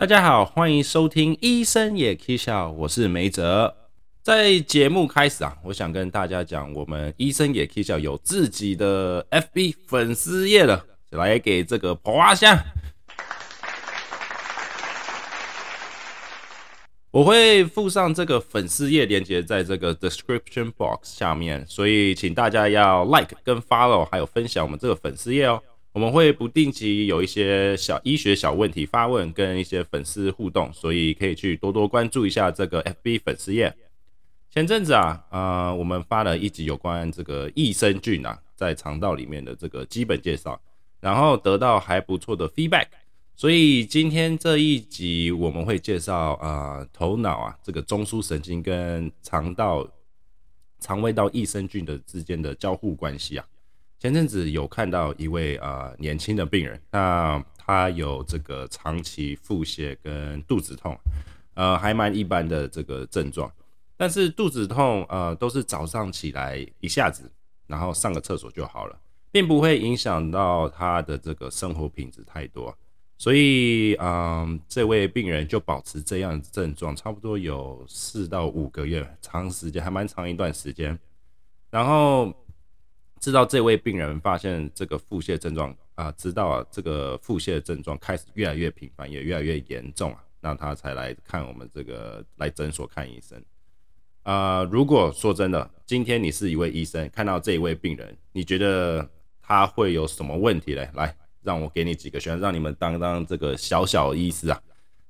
大家好，欢迎收听《医生也可以笑》，我是梅哲。在节目开始啊，我想跟大家讲，我们《医生也可以笑》有自己的 FB 粉丝页了，来给这个婆花香。我会附上这个粉丝页链接在这个 description box 下面，所以请大家要 like 跟 follow，还有分享我们这个粉丝页哦。我们会不定期有一些小医学小问题发问，跟一些粉丝互动，所以可以去多多关注一下这个 FB 粉丝页。前阵子啊，呃，我们发了一集有关这个益生菌啊，在肠道里面的这个基本介绍，然后得到还不错的 feedback，所以今天这一集我们会介绍啊，头脑啊这个中枢神经跟肠道、肠胃道益生菌的之间的交互关系啊。前阵子有看到一位啊年轻的病人，那他有这个长期腹泻跟肚子痛，呃，还蛮一般的这个症状，但是肚子痛呃都是早上起来一下子，然后上个厕所就好了，并不会影响到他的这个生活品质太多，所以嗯这位病人就保持这样症状，差不多有四到五个月，长时间还蛮长一段时间，然后。知道这位病人发现这个腹泻症状啊，知道这个腹泻症状开始越来越频繁，也越来越严重啊，那他才来看我们这个来诊所看医生啊。如果说真的，今天你是一位医生，看到这一位病人，你觉得他会有什么问题嘞？来，让我给你几个选项，让你们当当这个小小医师啊。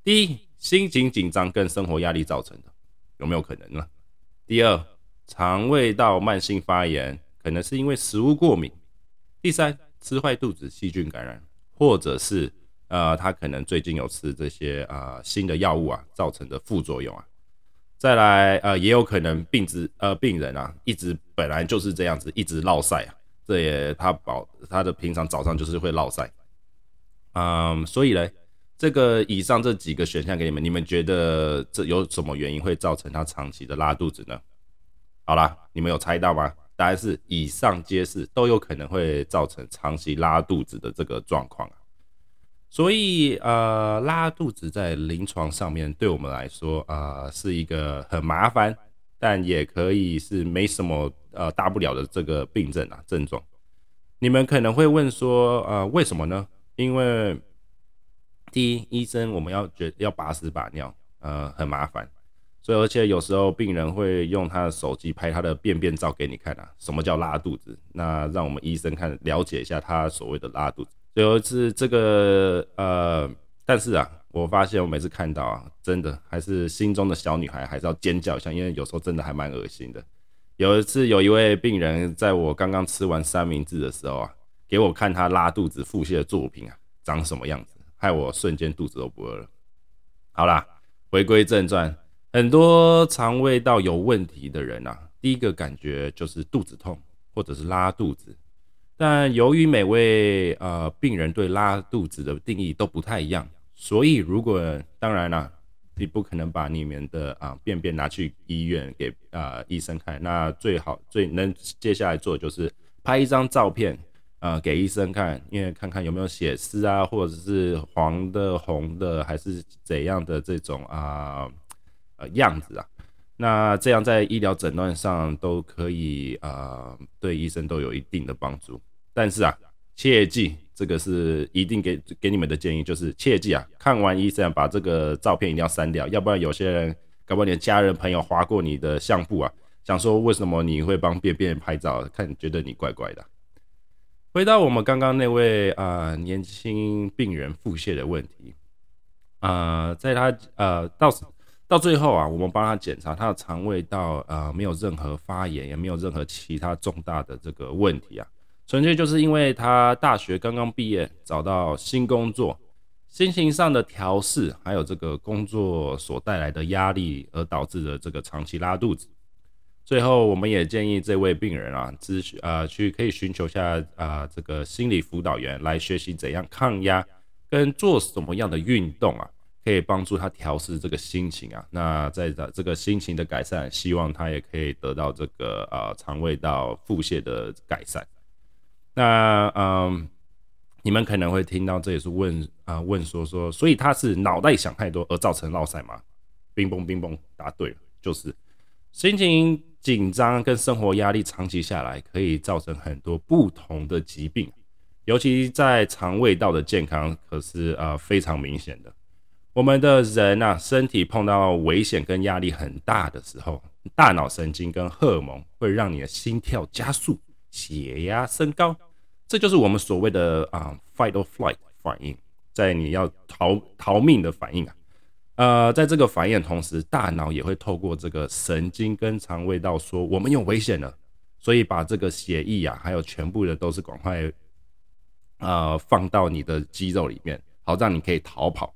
第一，心情紧张跟生活压力造成的，有没有可能呢？第二，肠胃道慢性发炎。可能是因为食物过敏，第三吃坏肚子细菌感染，或者是呃他可能最近有吃这些啊新的药物啊造成的副作用啊，再来呃也有可能病子呃病人啊一直本来就是这样子一直落晒啊，这也他保他的平常早上就是会落晒，嗯所以呢这个以上这几个选项给你们，你们觉得这有什么原因会造成他长期的拉肚子呢？好啦，你们有猜到吗？答案是以上皆是，都有可能会造成长期拉肚子的这个状况啊。所以呃，拉肚子在临床上面对我们来说啊，是一个很麻烦，但也可以是没什么呃大不了的这个病症啊症状。你们可能会问说，呃，为什么呢？因为第一，医生我们要觉要把屎把尿，呃，很麻烦。所以，而且有时候病人会用他的手机拍他的便便照给你看啊，什么叫拉肚子？那让我们医生看了解一下他所谓的拉肚子。有一次这个呃，但是啊，我发现我每次看到啊，真的还是心中的小女孩还是要尖叫一下，因为有时候真的还蛮恶心的。有一次有一位病人在我刚刚吃完三明治的时候啊，给我看他拉肚子腹泻的作品啊，长什么样子，害我瞬间肚子都不饿了。好啦，回归正传。很多肠胃道有问题的人啊，第一个感觉就是肚子痛或者是拉肚子。但由于每位呃病人对拉肚子的定义都不太一样，所以如果当然了，你不可能把你们的啊便便拿去医院给啊医生看，那最好最能接下来做就是拍一张照片啊给医生看，因为看看有没有血丝啊，或者是黄的、红的还是怎样的这种啊。呃样子啊，那这样在医疗诊断上都可以啊，对医生都有一定的帮助。但是啊，切记，这个是一定给给你们的建议，就是切记啊，看完医生把这个照片一定要删掉，要不然有些人，搞不好你的家人朋友划过你的相簿啊，想说为什么你会帮便便拍照，看觉得你怪怪的。回到我们刚刚那位啊年轻病人腹泻的问题啊，在他呃到。到最后啊，我们帮他检查他的肠胃道，呃，没有任何发炎，也没有任何其他重大的这个问题啊，纯粹就是因为他大学刚刚毕业，找到新工作，心情上的调试，还有这个工作所带来的压力，而导致的这个长期拉肚子。最后，我们也建议这位病人啊，咨询啊，去可以寻求下啊，这个心理辅导员来学习怎样抗压，跟做什么样的运动啊。可以帮助他调试这个心情啊，那在这这个心情的改善，希望他也可以得到这个呃肠胃道腹泻的改善。那嗯，你们可能会听到，这也是问啊问说说，所以他是脑袋想太多而造成落塞吗？冰崩冰崩，答对了，就是心情紧张跟生活压力长期下来，可以造成很多不同的疾病，尤其在肠胃道的健康可是啊非常明显的。我们的人啊，身体碰到危险跟压力很大的时候，大脑神经跟荷尔蒙会让你的心跳加速，血压升高。这就是我们所谓的啊，fight or flight 反应，在你要逃逃命的反应啊，呃，在这个反应的同时，大脑也会透过这个神经跟肠胃道说我们有危险了，所以把这个血液啊，还有全部的都是赶快呃放到你的肌肉里面，好让你可以逃跑。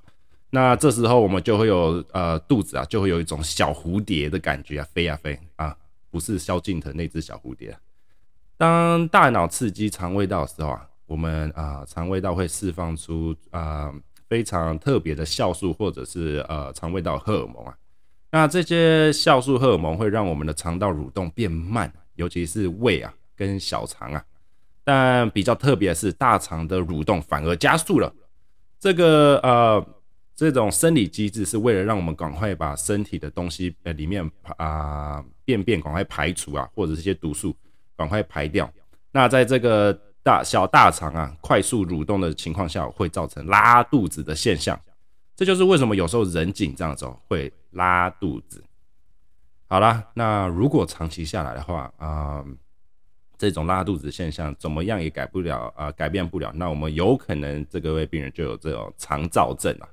那这时候我们就会有呃肚子啊，就会有一种小蝴蝶的感觉啊，飞呀飞啊，不是萧敬腾那只小蝴蝶。当大脑刺激肠胃道的时候啊，我们啊肠胃道会释放出啊非常特别的酵素或者是呃肠胃道荷尔蒙啊。那这些酵素荷尔蒙会让我们的肠道蠕动变慢，尤其是胃啊跟小肠啊。但比较特别的是，大肠的蠕动反而加速了。这个呃这种生理机制是为了让我们赶快把身体的东西呃里面啊便便赶快排除啊，或者这些毒素。赶快排掉。那在这个大小大肠啊快速蠕动的情况下，会造成拉肚子的现象。这就是为什么有时候人紧张的时候会拉肚子。好啦，那如果长期下来的话啊，这种拉肚子现象怎么样也改不了啊，改变不了。那我们有可能这个位病人就有这种肠燥症啊。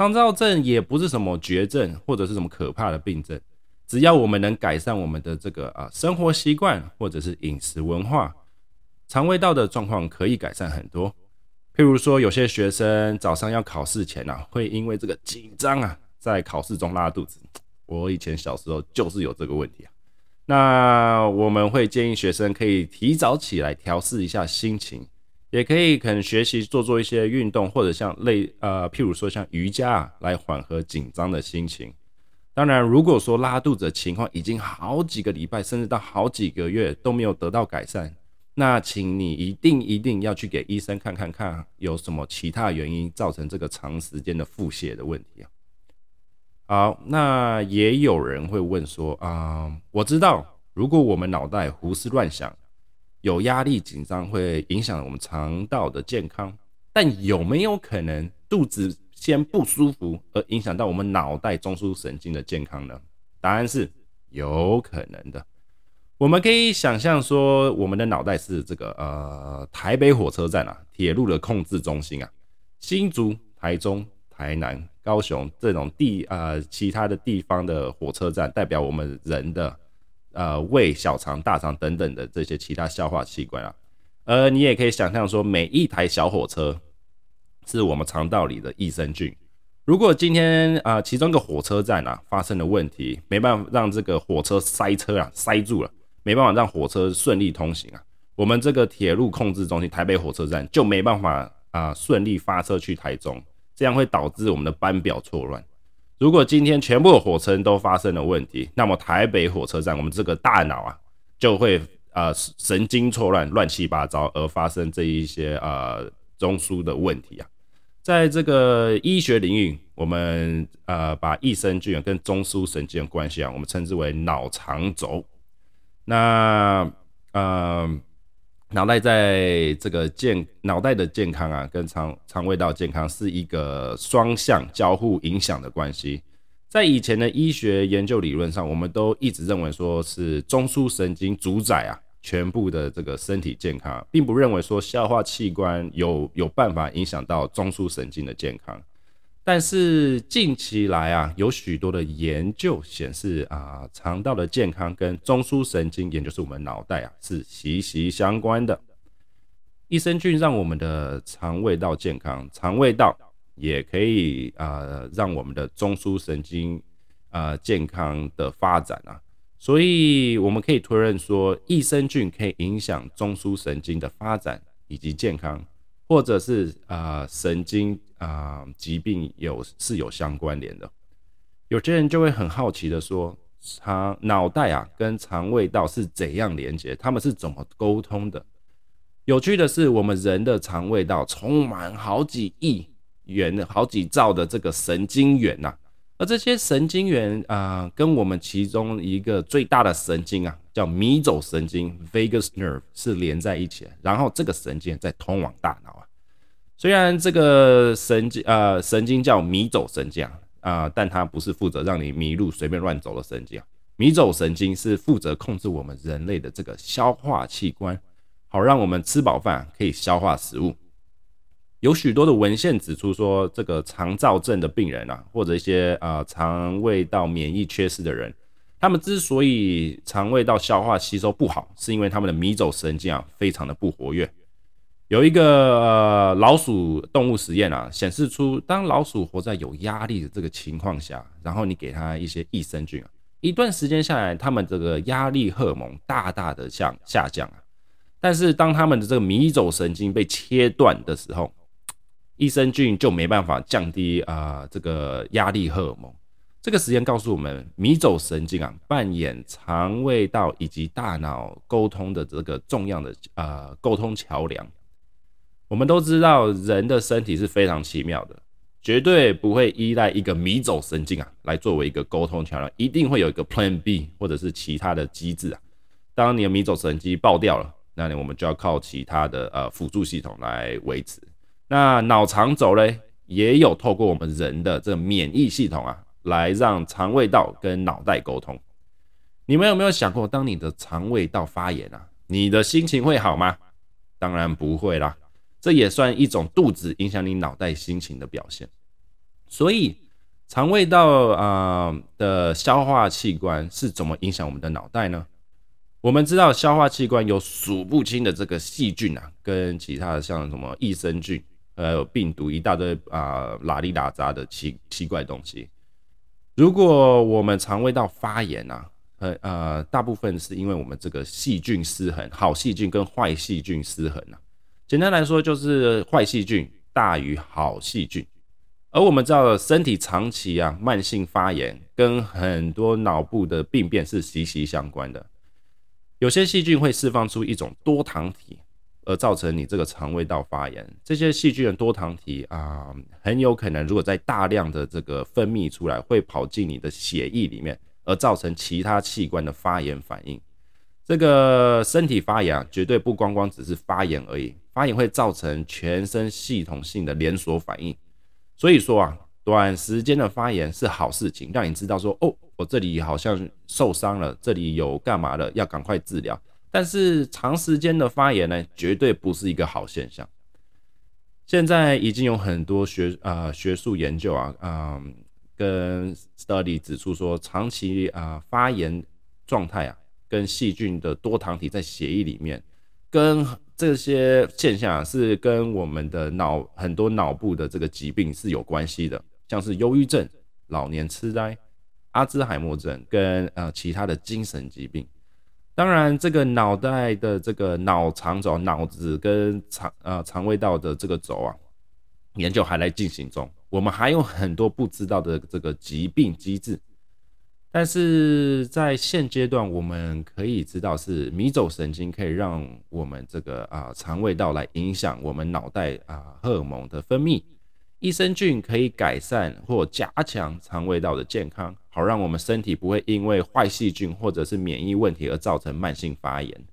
肠燥症也不是什么绝症或者是什么可怕的病症。只要我们能改善我们的这个啊生活习惯或者是饮食文化，肠胃道的状况可以改善很多。譬如说，有些学生早上要考试前啊，会因为这个紧张啊，在考试中拉肚子。我以前小时候就是有这个问题啊。那我们会建议学生可以提早起来调试一下心情，也可以可能学习做做一些运动，或者像类呃譬如说像瑜伽啊，来缓和紧张的心情。当然，如果说拉肚子的情况已经好几个礼拜，甚至到好几个月都没有得到改善，那请你一定一定要去给医生看看看，有什么其他原因造成这个长时间的腹泻的问题啊？好，那也有人会问说啊，我知道，如果我们脑袋胡思乱想，有压力紧张会影响我们肠道的健康，但有没有可能肚子？先不舒服而影响到我们脑袋中枢神经的健康呢？答案是有可能的。我们可以想象说，我们的脑袋是这个呃台北火车站啊，铁路的控制中心啊，新竹、台中、台南、高雄这种地呃其他的地方的火车站，代表我们人的呃胃、小肠、大肠等等的这些其他消化器官啊。呃，你也可以想象说，每一台小火车。是我们肠道里的益生菌。如果今天啊，其中一个火车站啊发生了问题，没办法让这个火车塞车啊，塞住了，没办法让火车顺利通行啊，我们这个铁路控制中心台北火车站就没办法啊顺利发车去台中，这样会导致我们的班表错乱。如果今天全部的火车都发生了问题，那么台北火车站我们这个大脑啊就会啊神经错乱，乱七八糟，而发生这一些啊中枢的问题啊。在这个医学领域，我们呃把益生菌跟中枢神经的关系啊，我们称之为脑肠轴。那呃，脑袋在这个健脑袋的健康啊，跟肠肠胃道健康是一个双向交互影响的关系。在以前的医学研究理论上，我们都一直认为说是中枢神经主宰啊。全部的这个身体健康，并不认为说消化器官有有办法影响到中枢神经的健康，但是近期来啊，有许多的研究显示啊，肠道的健康跟中枢神经，也就是我们脑袋啊，是息息相关的。益生菌让我们的肠胃道健康，肠胃道也可以啊，让我们的中枢神经啊健康的发展啊。所以我们可以推论说，益生菌可以影响中枢神经的发展以及健康，或者是啊神经啊疾病有是有相关联的。有些人就会很好奇的说，肠脑袋啊跟肠胃道是怎样连接？他们是怎么沟通的？有趣的是，我们人的肠胃道充满好几亿元、好几兆的这个神经元呐，而这些神经元啊，跟我们其中一个最大的神经啊，叫迷走神经 （vagus nerve） 是连在一起的，然后这个神经再通往大脑啊。虽然这个神经呃神经叫迷走神经啊，但它不是负责让你迷路随便乱走的神经啊。迷走神经是负责控制我们人类的这个消化器官。好，让我们吃饱饭可以消化食物。有许多的文献指出说，这个肠燥症的病人啊，或者一些啊肠胃道免疫缺失的人，他们之所以肠胃道消化吸收不好，是因为他们的迷走神经啊非常的不活跃。有一个老鼠动物实验啊，显示出当老鼠活在有压力的这个情况下，然后你给它一些益生菌啊，一段时间下来，它们这个压力荷尔蒙大大的下下降啊。但是当他们的这个迷走神经被切断的时候，益生菌就没办法降低啊这个压力荷尔蒙。这个实验告诉我们，迷走神经啊扮演肠胃道以及大脑沟通的这个重要的啊沟通桥梁。我们都知道，人的身体是非常奇妙的，绝对不会依赖一个迷走神经啊来作为一个沟通桥梁，一定会有一个 Plan B 或者是其他的机制啊。当你的迷走神经爆掉了。那你我们就要靠其他的呃辅助系统来维持。那脑肠轴嘞，也有透过我们人的这个免疫系统啊，来让肠胃道跟脑袋沟通。你们有没有想过，当你的肠胃道发炎啊，你的心情会好吗？当然不会啦。这也算一种肚子影响你脑袋心情的表现。所以，肠胃道啊的消化器官是怎么影响我们的脑袋呢？我们知道消化器官有数不清的这个细菌啊，跟其他的像什么益生菌、呃有病毒一大堆啊，拉里拉杂的奇奇怪东西。如果我们肠胃道发炎啊，呃呃，大部分是因为我们这个细菌失衡，好细菌跟坏细菌失衡啊。简单来说，就是坏细菌大于好细菌。而我们知道，身体长期啊慢性发炎，跟很多脑部的病变是息息相关的。有些细菌会释放出一种多糖体，而造成你这个肠胃道发炎。这些细菌的多糖体啊，很有可能如果在大量的这个分泌出来，会跑进你的血液里面，而造成其他器官的发炎反应。这个身体发炎啊，绝对不光光只是发炎而已，发炎会造成全身系统性的连锁反应。所以说啊。短时间的发炎是好事情，让你知道说哦，我这里好像受伤了，这里有干嘛了，要赶快治疗。但是长时间的发炎呢，绝对不是一个好现象。现在已经有很多学啊学术研究啊，嗯，跟 study 指出说，长期啊发炎状态啊，跟细菌的多糖体在血液里面，跟这些现象是跟我们的脑很多脑部的这个疾病是有关系的。像是忧郁症、老年痴呆、阿兹海默症跟呃其他的精神疾病。当然，这个脑袋的这个脑肠轴、脑子跟肠呃肠胃道的这个轴啊，研究还在进行中。我们还有很多不知道的这个疾病机制。但是在现阶段，我们可以知道是迷走神经可以让我们这个啊肠胃道来影响我们脑袋啊荷尔蒙的分泌。益生菌可以改善或加强肠胃道的健康，好让我们身体不会因为坏细菌或者是免疫问题而造成慢性发炎。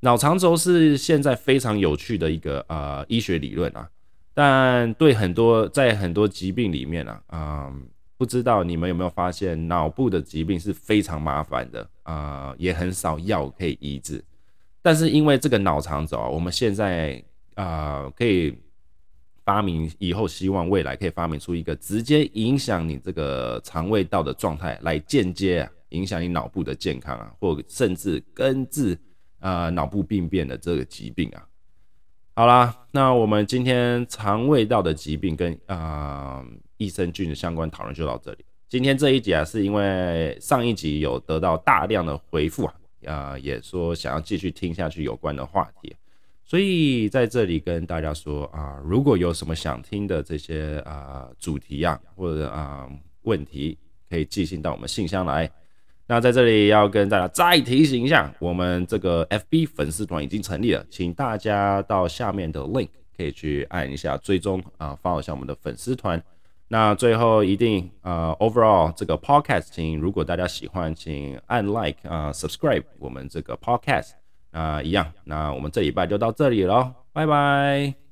脑肠轴是现在非常有趣的一个呃医学理论啊，但对很多在很多疾病里面啊，嗯，不知道你们有没有发现，脑部的疾病是非常麻烦的啊，也很少药可以医治。但是因为这个脑肠轴，我们现在啊可以。发明以后，希望未来可以发明出一个直接影响你这个肠胃道的状态，来间接啊影响你脑部的健康啊，或甚至根治啊脑部病变的这个疾病啊。好啦，那我们今天肠胃道的疾病跟啊益生菌的相关讨论就到这里。今天这一集啊，是因为上一集有得到大量的回复啊，啊也说想要继续听下去有关的话题。所以在这里跟大家说啊，如果有什么想听的这些啊主题啊或者啊问题，可以寄信到我们信箱来。那在这里要跟大家再提醒一下，我们这个 FB 粉丝团已经成立了，请大家到下面的 link 可以去按一下追踪啊，follow 一下我们的粉丝团。那最后一定呃，overall 这个 podcast，请如果大家喜欢，请按 like 啊，subscribe 我们这个 podcast 啊，一样。那我们这礼拜就到这里了，拜拜。